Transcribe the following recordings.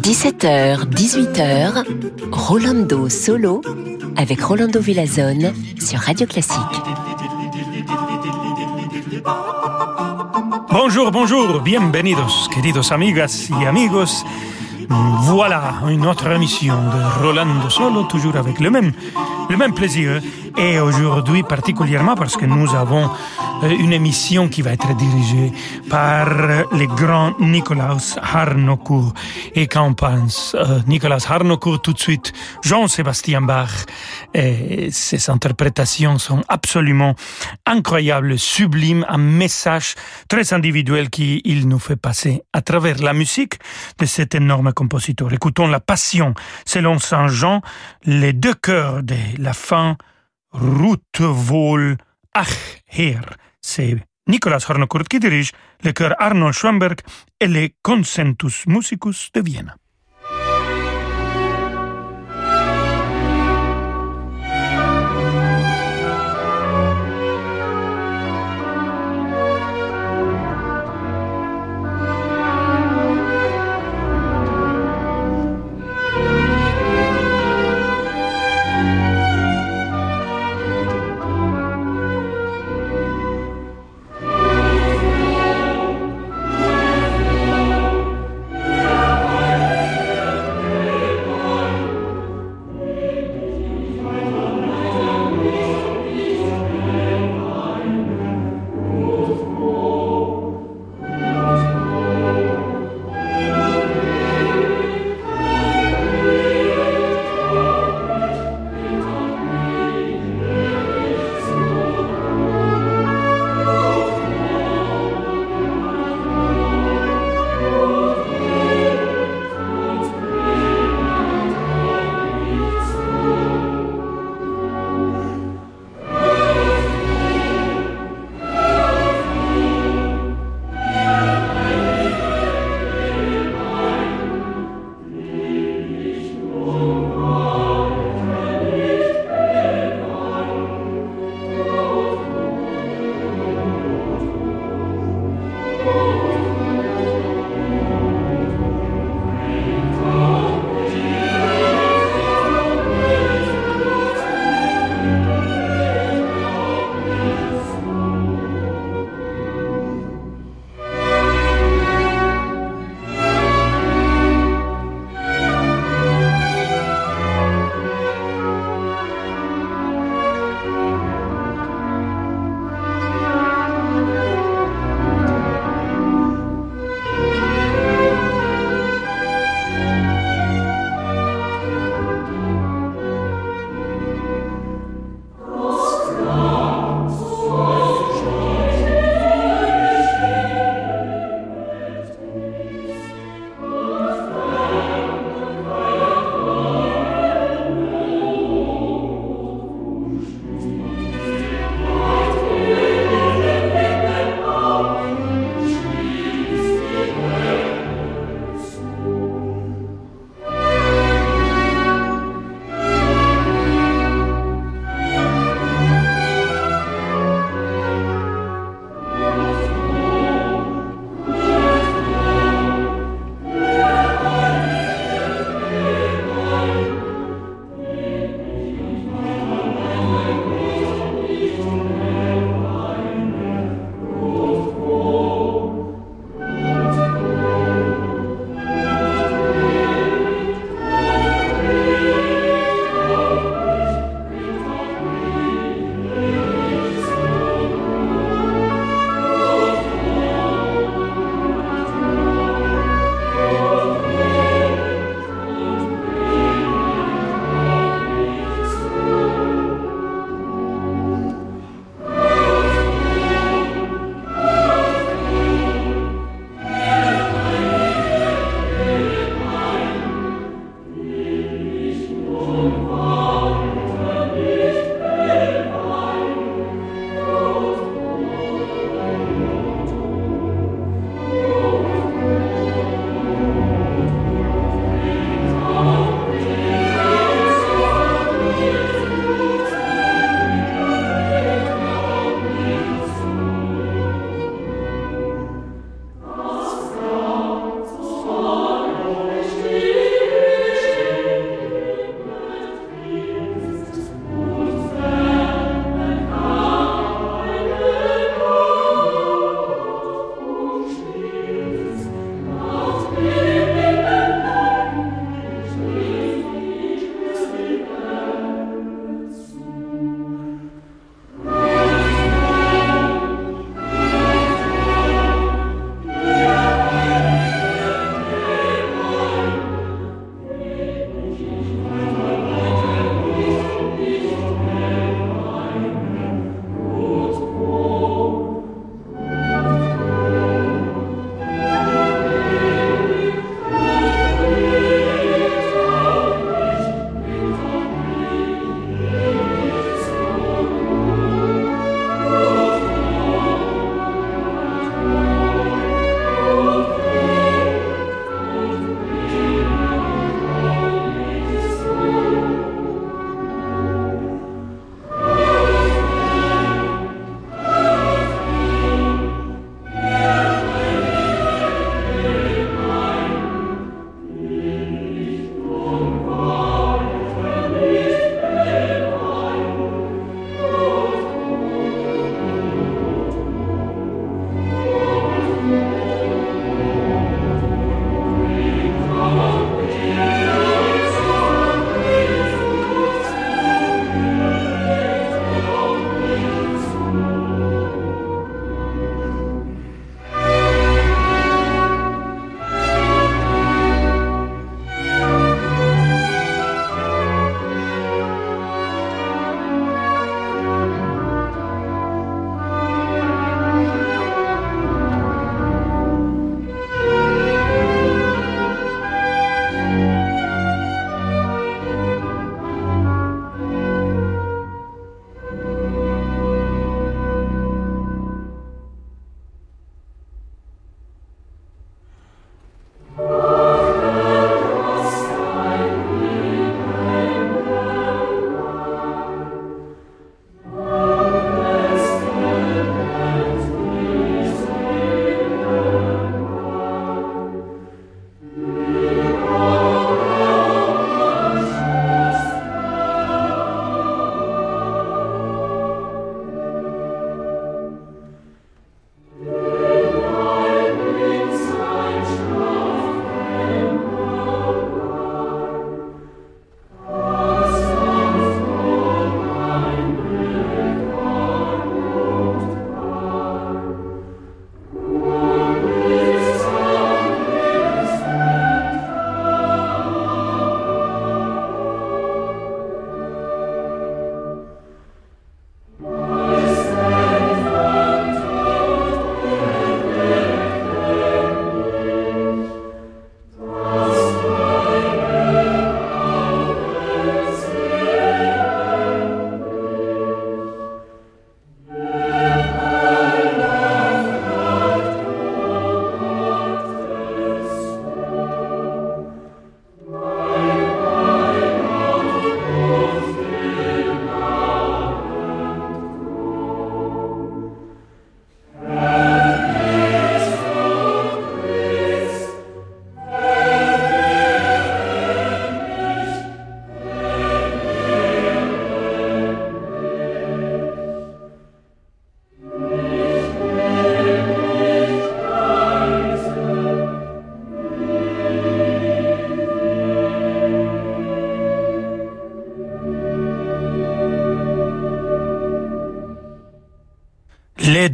17h, 18h, Rolando Solo avec Rolando Villazone sur Radio Classique. Bonjour, bonjour, bienvenidos, queridos amigas y amigos. Voilà une autre émission de Rolando Solo, toujours avec le même, le même plaisir. Et aujourd'hui particulièrement parce que nous avons euh, une émission qui va être dirigée par le grand Nicolas Harnoncourt. Et qu'en pense euh, Nicolas Harnoncourt tout de suite? Jean-Sébastien Bach. Et ses interprétations sont absolument incroyables, sublimes, un message très individuel qu'il nous fait passer à travers la musique de cet énorme compositeur. Écoutons la passion selon Saint Jean, les deux chœurs de la fin Route vol ach her. C'est Nicolas dirige le chœur Arnold Schwamberg et les Consentus Musicus de Vienne.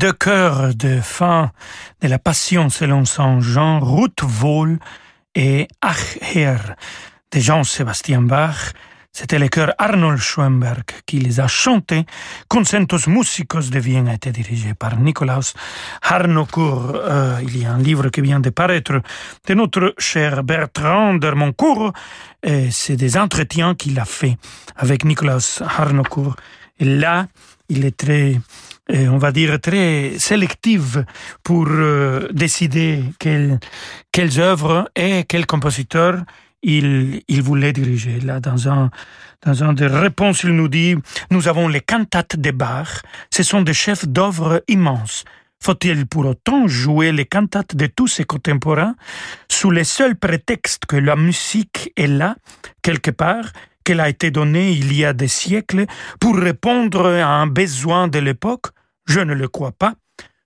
Deux chœurs de fin de la Passion selon Saint Jean, Ruth Vol et Ach de Jean-Sébastien Bach. C'était le chœur Arnold Schoenberg qui les a chantés. Concentos Musicos de Vienne a été dirigé par Nicolas Harnoncourt. Euh, il y a un livre qui vient de paraître de notre cher Bertrand d'Hermoncourt. C'est des entretiens qu'il a fait avec Nicolas Harnoncourt. Et là, il est très on va dire, très sélective pour euh, décider quelles, œuvres et quels compositeurs il, voulait diriger. Là, dans un, dans un des réponses, il nous dit, nous avons les cantates de Bach. Ce sont des chefs d'œuvre immenses. Faut-il pour autant jouer les cantates de tous ses contemporains sous le seul prétexte que la musique est là, quelque part, qu'elle a été donnée il y a des siècles pour répondre à un besoin de l'époque Je ne le crois pas.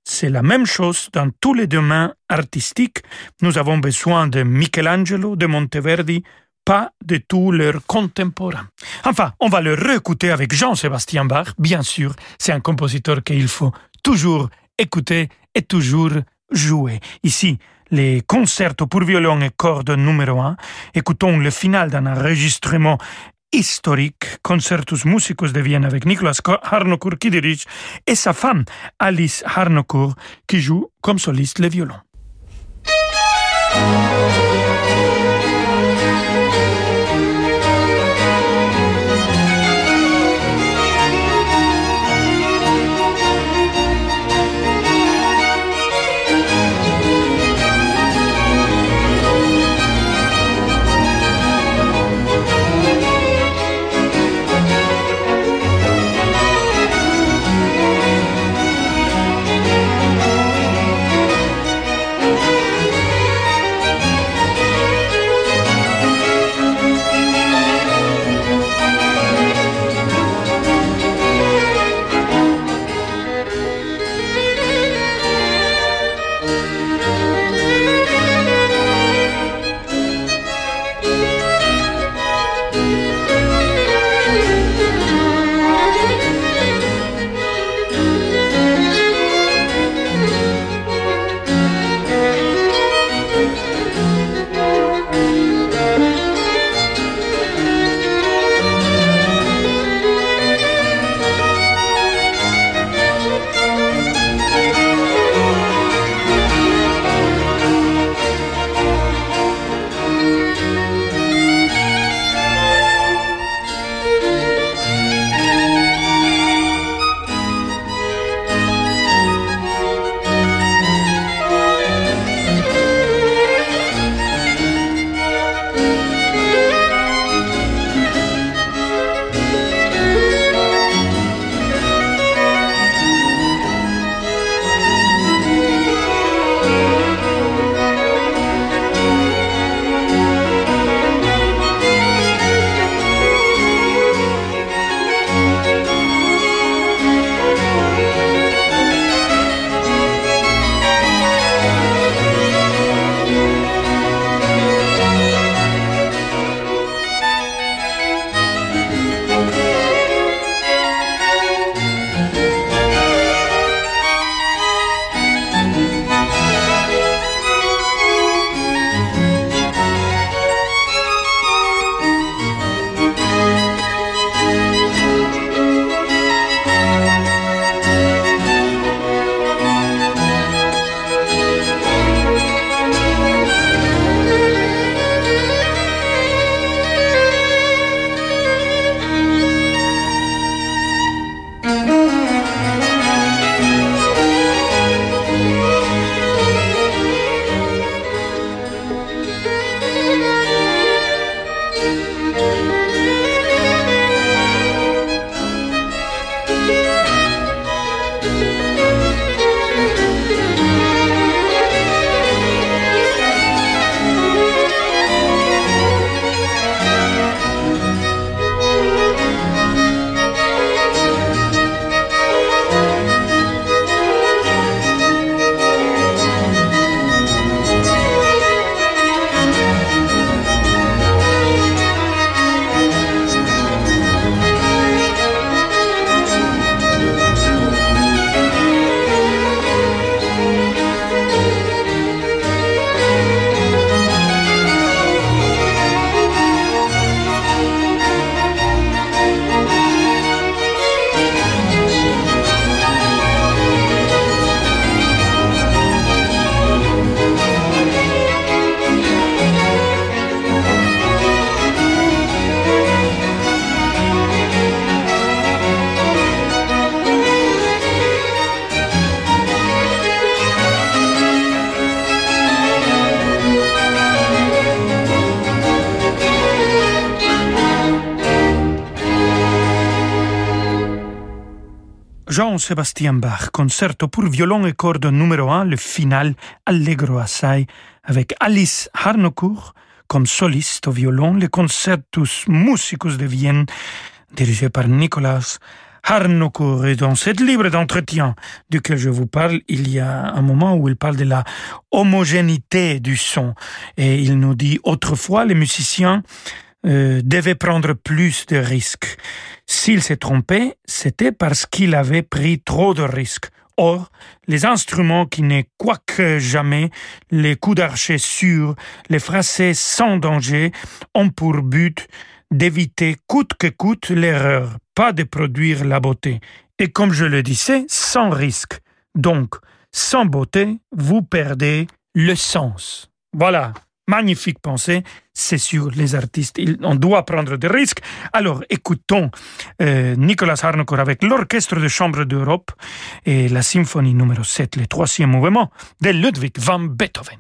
C'est la même chose dans tous les domaines artistiques. Nous avons besoin de Michelangelo, de Monteverdi, pas de tous leurs contemporains. Enfin, on va le réécouter avec Jean-Sébastien Bach. Bien sûr, c'est un compositeur qu'il faut toujours écouter et toujours jouer. Ici, les concertos pour violon et cordes numéro 1. Écoutons le final d'un enregistrement historique, Concertus Musicus de Vienne avec Nicolas Harnoncourt qui dirige et sa femme Alice Harnoncourt qui joue comme soliste le violon. Jean-Sébastien Bach, concerto pour violon et cordes numéro 1, le final Allegro assai, avec Alice Harnoncourt comme soliste au violon, le Concertus Musicus de Vienne, dirigé par Nicolas Harnoncourt. Et dans cette livre d'entretien duquel je vous parle, il y a un moment où il parle de la homogénéité du son. Et il nous dit, autrefois, les musiciens euh, devait prendre plus de risques. S'il s'est trompé, c'était parce qu'il avait pris trop de risques. Or, les instruments qui n'est quoique jamais les coups d'archet sûrs, les phrasés sans danger, ont pour but d'éviter coûte que coûte l'erreur, pas de produire la beauté. Et comme je le disais, sans risque. Donc, sans beauté, vous perdez le sens. Voilà, magnifique pensée, c'est sûr, les artistes, on doit prendre des risques. Alors, écoutons euh, Nicolas Harnoncourt avec l'Orchestre de Chambre d'Europe et la symphonie numéro 7, le troisième mouvement de Ludwig van Beethoven.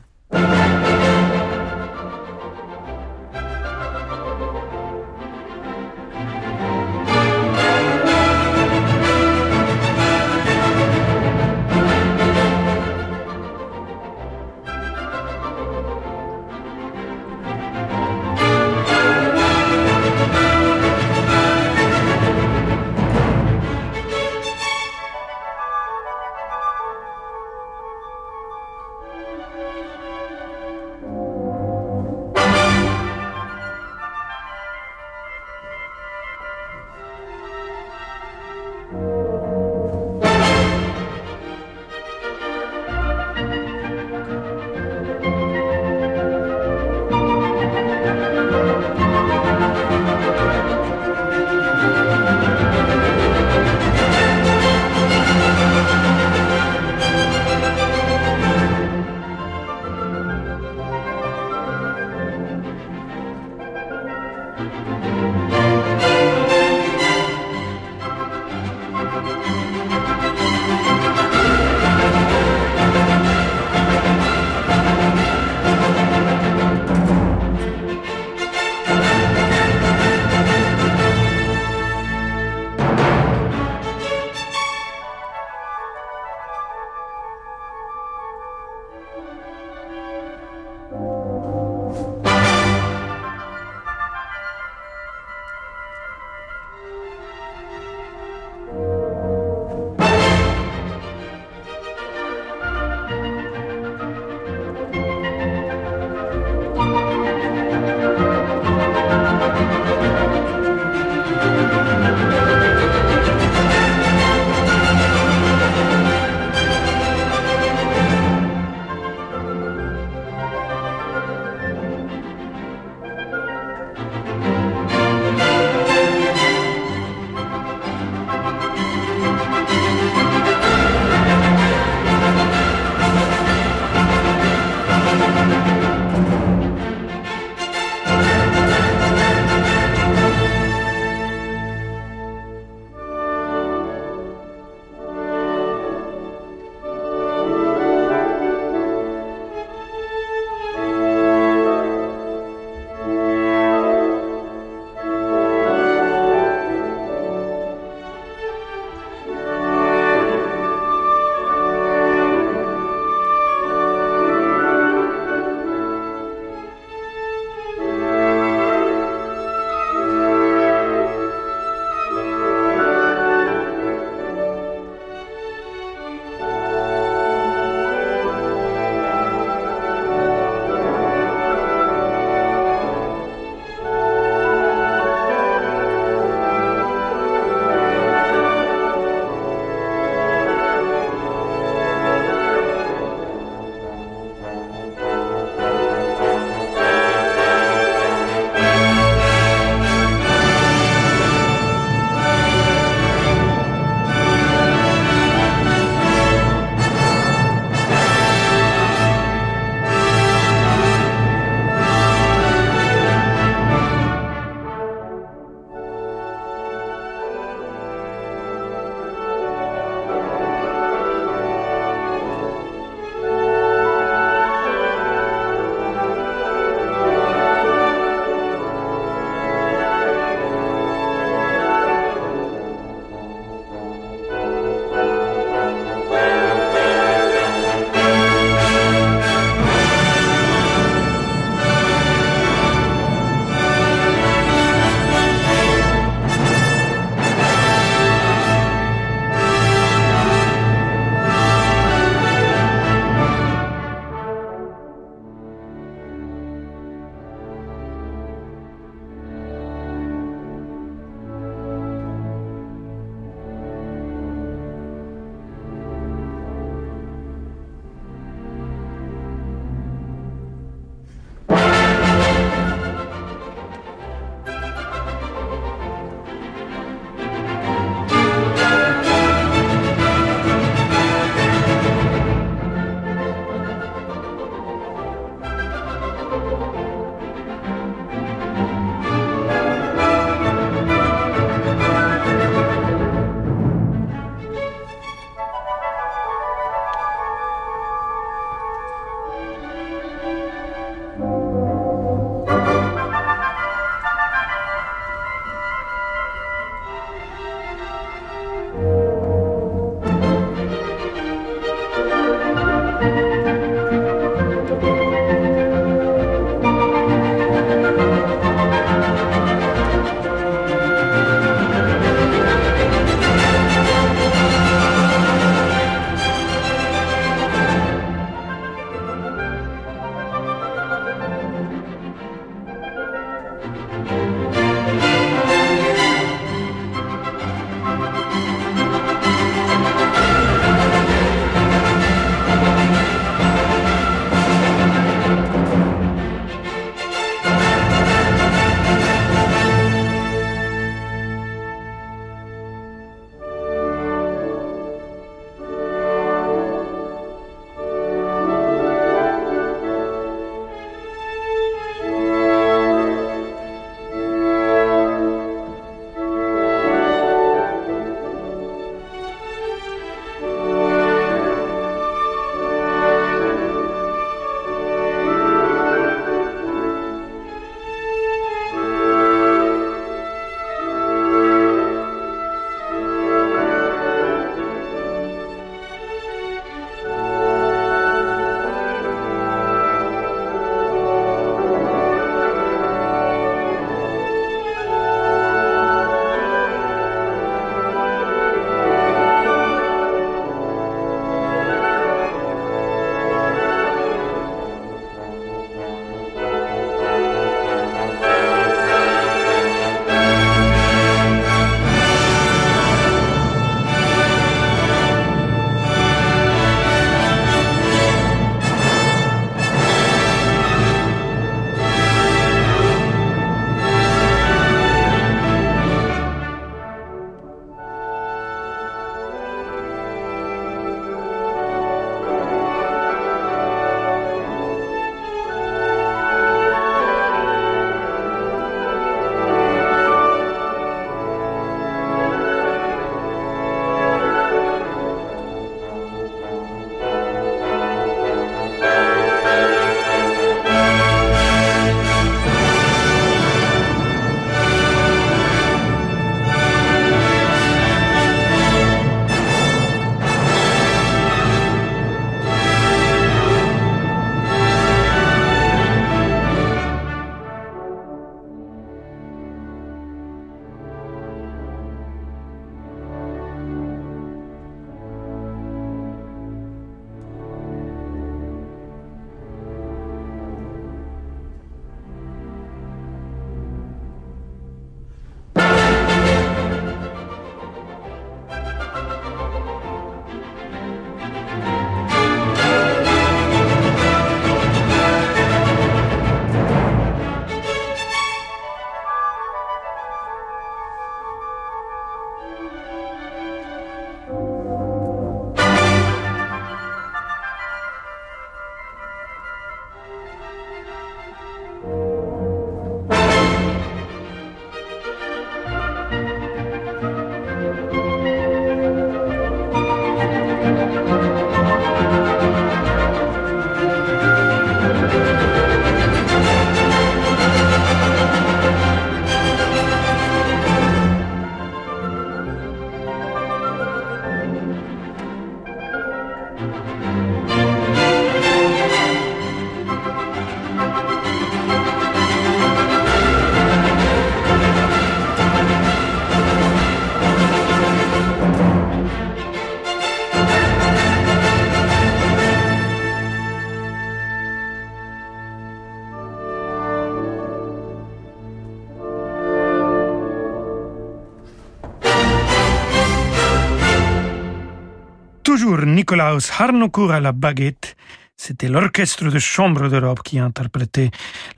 Nikolaus Harnoncourt à la baguette. C'était l'orchestre de chambre d'Europe qui a interprété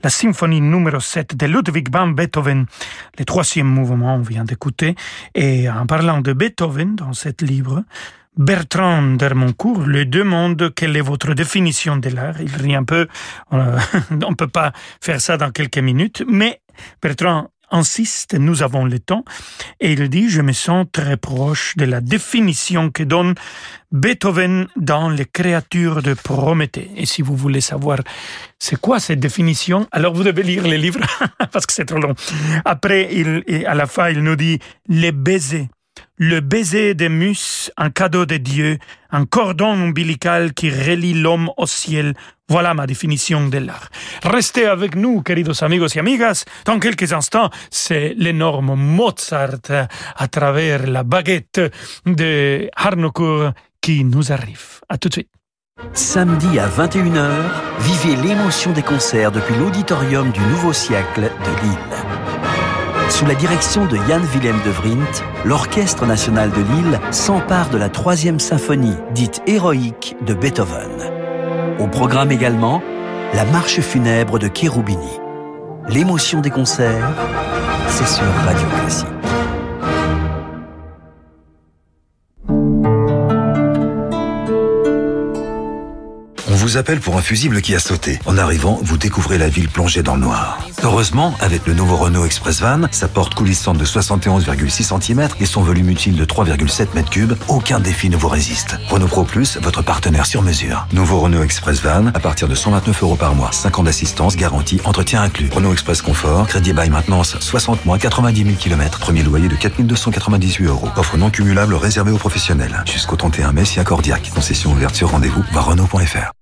la symphonie numéro 7 de Ludwig van Beethoven, le troisième mouvement, on vient d'écouter. Et en parlant de Beethoven dans cette livre, Bertrand Dermoncourt lui demande quelle est votre définition de l'art. Il rit un peu, on ne peut pas faire ça dans quelques minutes, mais Bertrand insiste, nous avons le temps, et il dit, je me sens très proche de la définition que donne Beethoven dans Les créatures de Prométhée. Et si vous voulez savoir c'est quoi cette définition, alors vous devez lire les livres, parce que c'est trop long. Après, il, à la fin, il nous dit, les baisers le baiser des mus, un cadeau de Dieu, un cordon ombilical qui relie l'homme au ciel. Voilà ma définition de l'art. Restez avec nous, queridos amigos y amigas. Dans quelques instants, c'est l'énorme Mozart à travers la baguette de Harnoncourt qui nous arrive. À tout de suite. Samedi à 21h, vivez l'émotion des concerts depuis l'auditorium du Nouveau Siècle de Lille. Sous la direction de Jan Willem de Vrindt, l'Orchestre national de Lille s'empare de la troisième symphonie, dite héroïque, de Beethoven. Au programme également, la marche funèbre de Cherubini. L'émotion des concerts, c'est sur Radio Classique. Vous appelle pour un fusible qui a sauté. En arrivant, vous découvrez la ville plongée dans le noir. Heureusement, avec le nouveau Renault Express Van, sa porte coulissante de 71,6 cm et son volume utile de 3,7 m3, aucun défi ne vous résiste. Renault Pro Plus, votre partenaire sur mesure. Nouveau Renault Express Van, à partir de 129 euros par mois. 5 ans d'assistance, garantie, entretien inclus. Renault Express Confort, crédit by maintenance, 60 mois, 90 000 km. Premier loyer de 4298 euros. Offre non cumulable réservée aux professionnels. Jusqu'au 31 mai, si accordiaque. Concession ouverte sur rendez-vous, voir Renault.fr.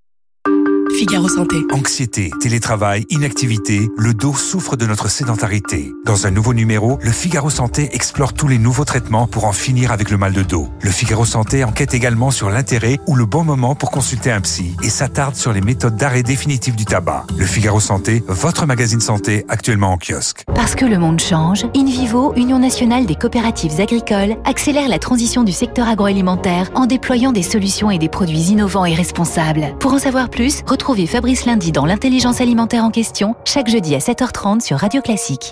Figaro Santé. Anxiété, télétravail, inactivité, le dos souffre de notre sédentarité. Dans un nouveau numéro, le Figaro Santé explore tous les nouveaux traitements pour en finir avec le mal de dos. Le Figaro Santé enquête également sur l'intérêt ou le bon moment pour consulter un psy et s'attarde sur les méthodes d'arrêt définitif du tabac. Le Figaro Santé, votre magazine santé actuellement en kiosque. Parce que le monde change, InVivo, Union nationale des coopératives agricoles, accélère la transition du secteur agroalimentaire en déployant des solutions et des produits innovants et responsables. Pour en savoir plus, retrouvez Retrouvez Fabrice Lundi dans l'intelligence alimentaire en question, chaque jeudi à 7h30 sur Radio Classique.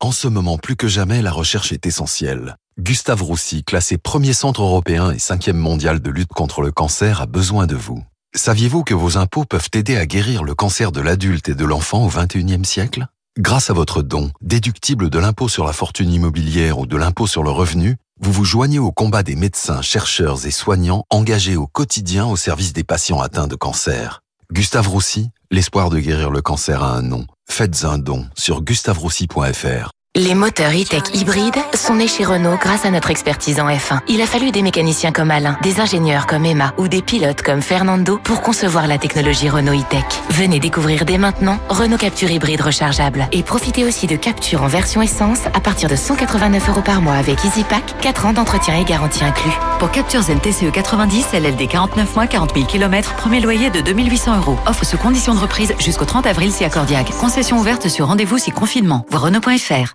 En ce moment, plus que jamais, la recherche est essentielle. Gustave Roussy, classé premier centre européen et cinquième mondial de lutte contre le cancer, a besoin de vous. Saviez-vous que vos impôts peuvent aider à guérir le cancer de l'adulte et de l'enfant au XXIe siècle? Grâce à votre don, déductible de l'impôt sur la fortune immobilière ou de l'impôt sur le revenu, vous vous joignez au combat des médecins, chercheurs et soignants engagés au quotidien au service des patients atteints de cancer. Gustave Roussy, l'espoir de guérir le cancer a un nom. Faites un don sur gustaveroussy.fr. Les moteurs e-tech hybrides sont nés chez Renault grâce à notre expertise en F1. Il a fallu des mécaniciens comme Alain, des ingénieurs comme Emma ou des pilotes comme Fernando pour concevoir la technologie Renault e-tech. Venez découvrir dès maintenant Renault Capture hybride rechargeable et profitez aussi de Capture en version essence à partir de 189 euros par mois avec EasyPack, 4 ans d'entretien et garantie inclus. Pour Capture Zen TCE 90, LLD 49 mois, 40 000 km, premier loyer de 2800 euros. Offre sous condition de reprise jusqu'au 30 avril si accordiaque. Concession ouverte sur rendez-vous si confinement. Voir Renault.fr.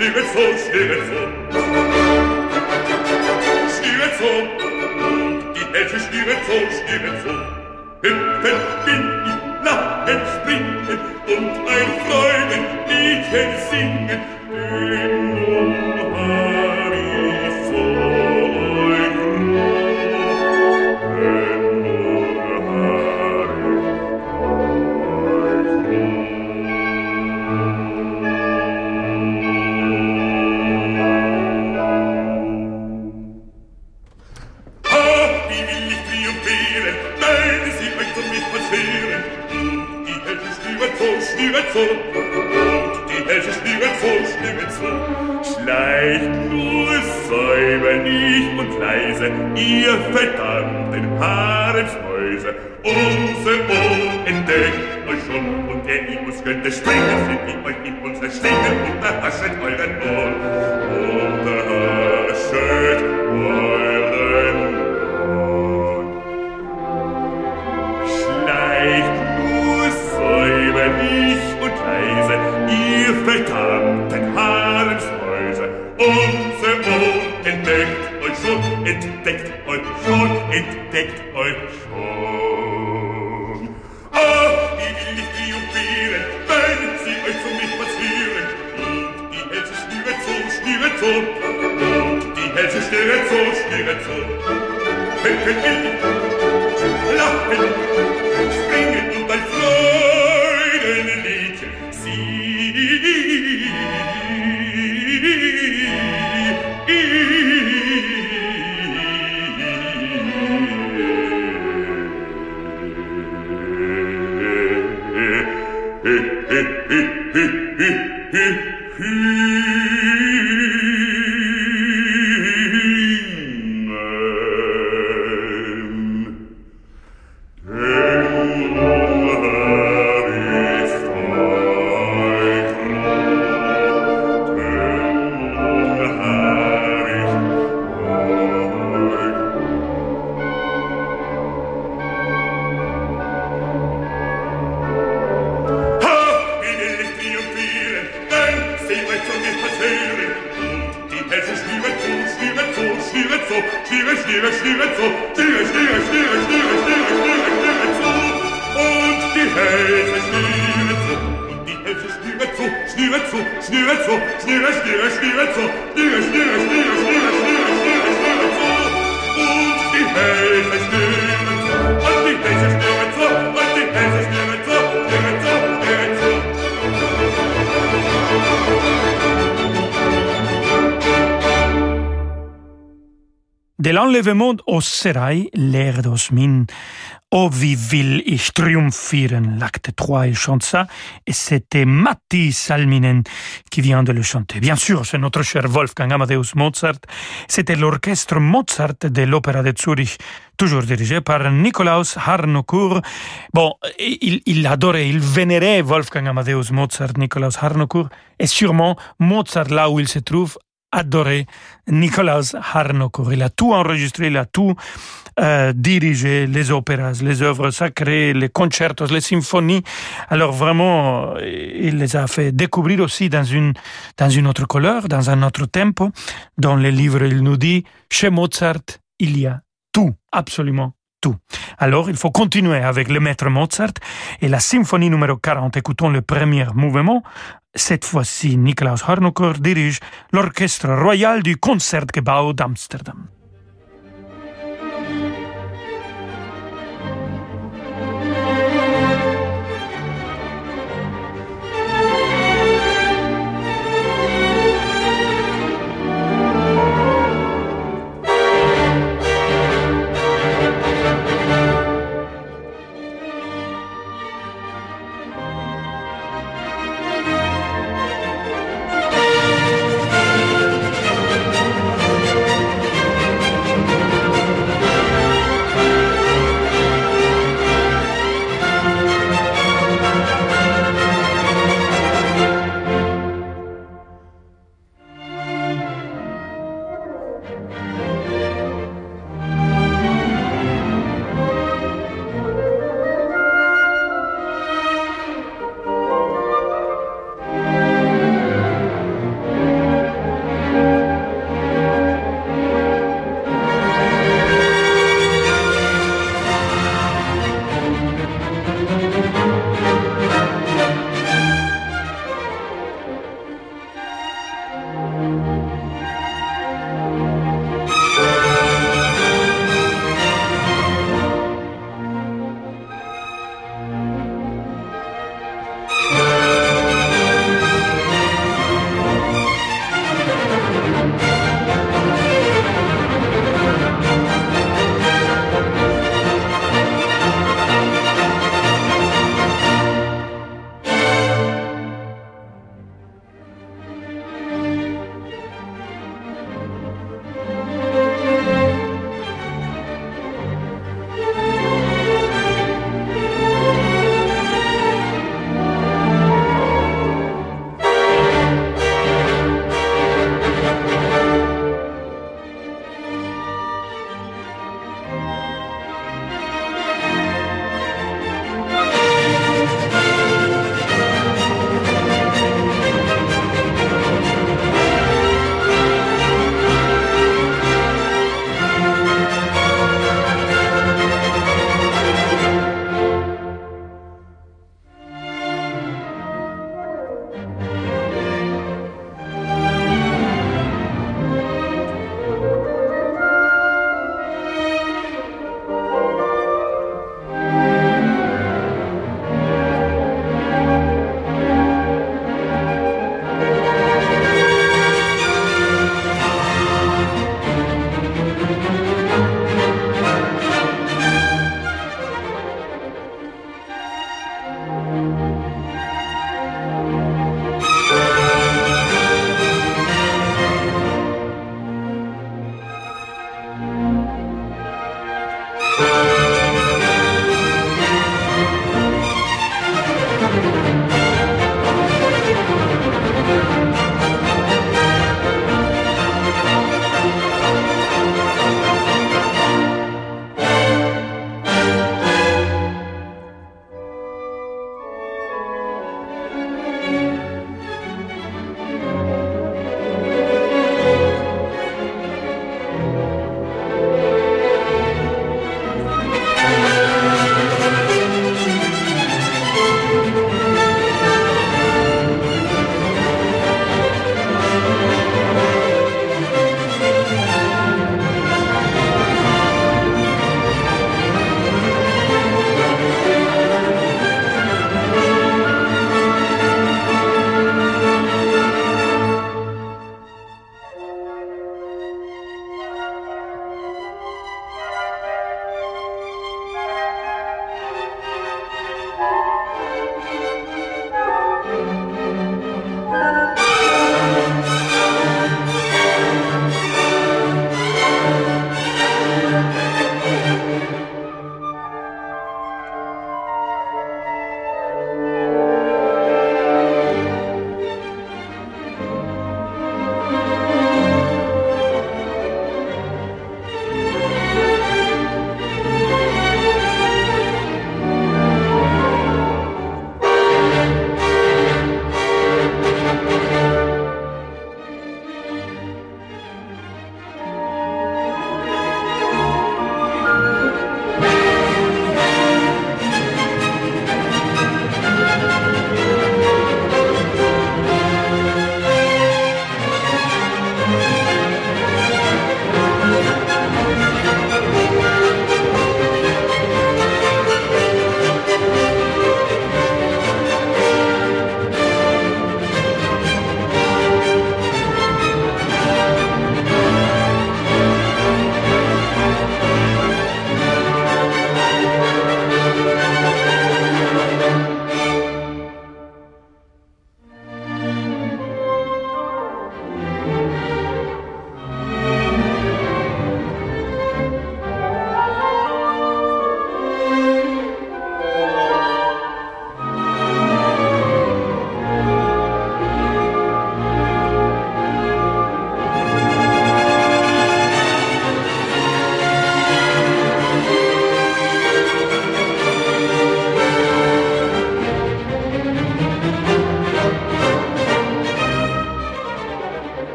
Stiget so. Die Hälfte stiget so, stiget so. Hüpfen ich, lachen, springen und ein Freudenliedchen singen. Im will ich triumphieren, nein, es sieht euch und mich passieren. Und die Hälfte schnüren zu, schnüren zu, und die Hälfte schnüren zu, schnüren zu. Schleicht nur säuberlich und leise, ihr verdammten Haarenschmäuse, unser Mond entdeckt euch schon und der Imus könnte springen, sind wie euch in unser Schlingen und erhaschet euren Mond. Unterhaschet euren entdeckt euch schon, entdeckt euch schon. Ah, will ich die umwehren, wenn sie euch zu mich passieren? Und die Hälse schnüren zu, schnüren zu, und die Hälse schnüren zu, schnüren zu. Hücken will lachen, springen und ein Freudenliedchen zu. De l'enlèvement au d'Osmine. Oh, wie will ich triumphieren, l'acte 3, il chante ça, et c'était Matti Salminen qui vient de le chanter. Bien sûr, c'est notre cher Wolfgang Amadeus Mozart. C'était l'orchestre Mozart de l'Opéra de Zurich, toujours dirigé par Nikolaus Harnoncourt. Bon, il, il adorait, il vénérait Wolfgang Amadeus Mozart, Nikolaus Harnoncourt, et sûrement Mozart, là où il se trouve, adoré Nikolaus Harnoncourt. Il a tout enregistré, il a tout euh, dirigé, les opéras, les œuvres sacrées, les concertos, les symphonies. Alors vraiment, euh, il les a fait découvrir aussi dans une, dans une autre couleur, dans un autre tempo. Dans les livres, il nous dit, chez Mozart, il y a tout, absolument tout. Alors, il faut continuer avec le maître Mozart et la symphonie numéro 40. Écoutons le premier mouvement. Cette fois-ci, Nikolaus Harnoncourt dirige l'orchestre royal du Concertgebouw d'Amsterdam.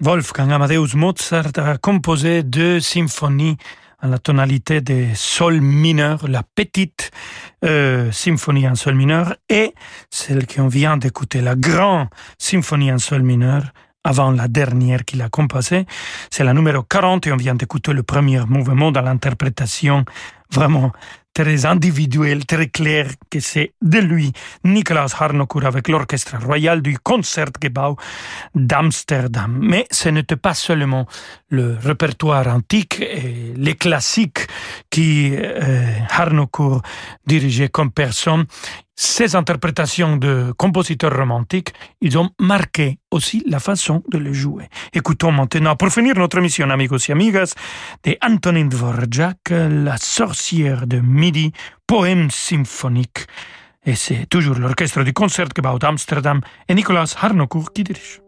Wolfgang Amadeus Mozart a composé deux symphonies à la tonalité de sol mineur, la petite euh, symphonie en sol mineur et celle qu'on vient d'écouter, la grande symphonie en sol mineur, avant la dernière qu'il a composée. C'est la numéro 40 et on vient d'écouter le premier mouvement dans l'interprétation vraiment très individuel, très clair que c'est de lui, Nicolas Harnoncourt avec l'Orchestre Royal du Concertgebouw d'Amsterdam. Mais ce n'était pas seulement le répertoire antique et les classiques qui euh, Harnoncourt dirigeait comme personne. Ces interprétations de compositeurs romantiques, ils ont marqué aussi la façon de le jouer. Écoutons maintenant, pour finir notre émission, amigos et amigas, de Antonin Dvorak, La sorcière de midi, poème symphonique. Et c'est toujours l'orchestre du Concertgebouw d'Amsterdam et Nicolas Harnoncourt qui dirige.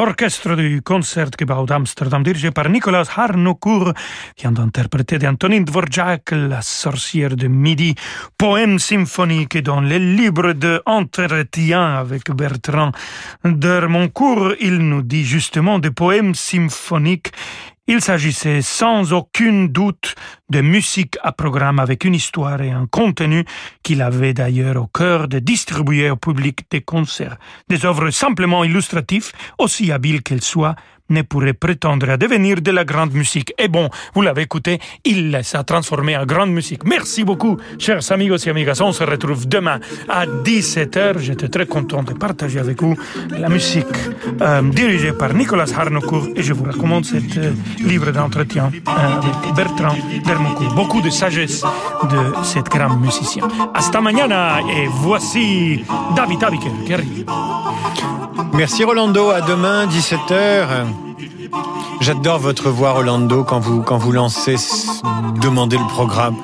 L'orchestre du Concertgebouw d'Amsterdam, dirigé par Nicolas Harnoncourt, vient d'interpréter d'Antonin Dvorak, La sorcière de midi, poème symphonique dans les livres d'entretien avec Bertrand d'Hermoncourt. Il nous dit justement de poèmes symphoniques il s'agissait sans aucun doute de musique à programme avec une histoire et un contenu qu'il avait d'ailleurs au cœur de distribuer au public des concerts. Des œuvres simplement illustratives, aussi habiles qu'elles soient, ne pourrait prétendre à devenir de la grande musique. Et bon, vous l'avez écouté, il s'est transformé en grande musique. Merci beaucoup, chers amigos et amigas. On se retrouve demain à 17h. J'étais très content de partager avec vous la musique euh, dirigée par Nicolas Harnoncourt et je vous recommande cet euh, livre d'entretien euh, avec Bertrand Dermoncourt. Beaucoup de sagesse de cet grand musicien. Hasta mañana et voici David Abiker qui arrive. Merci Rolando, à demain 17h. J'adore votre voix, Rolando, quand vous, quand vous lancez Demandez le programme.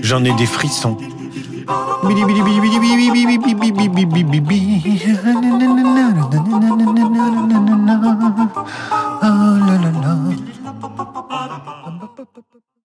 J'en ai des frissons.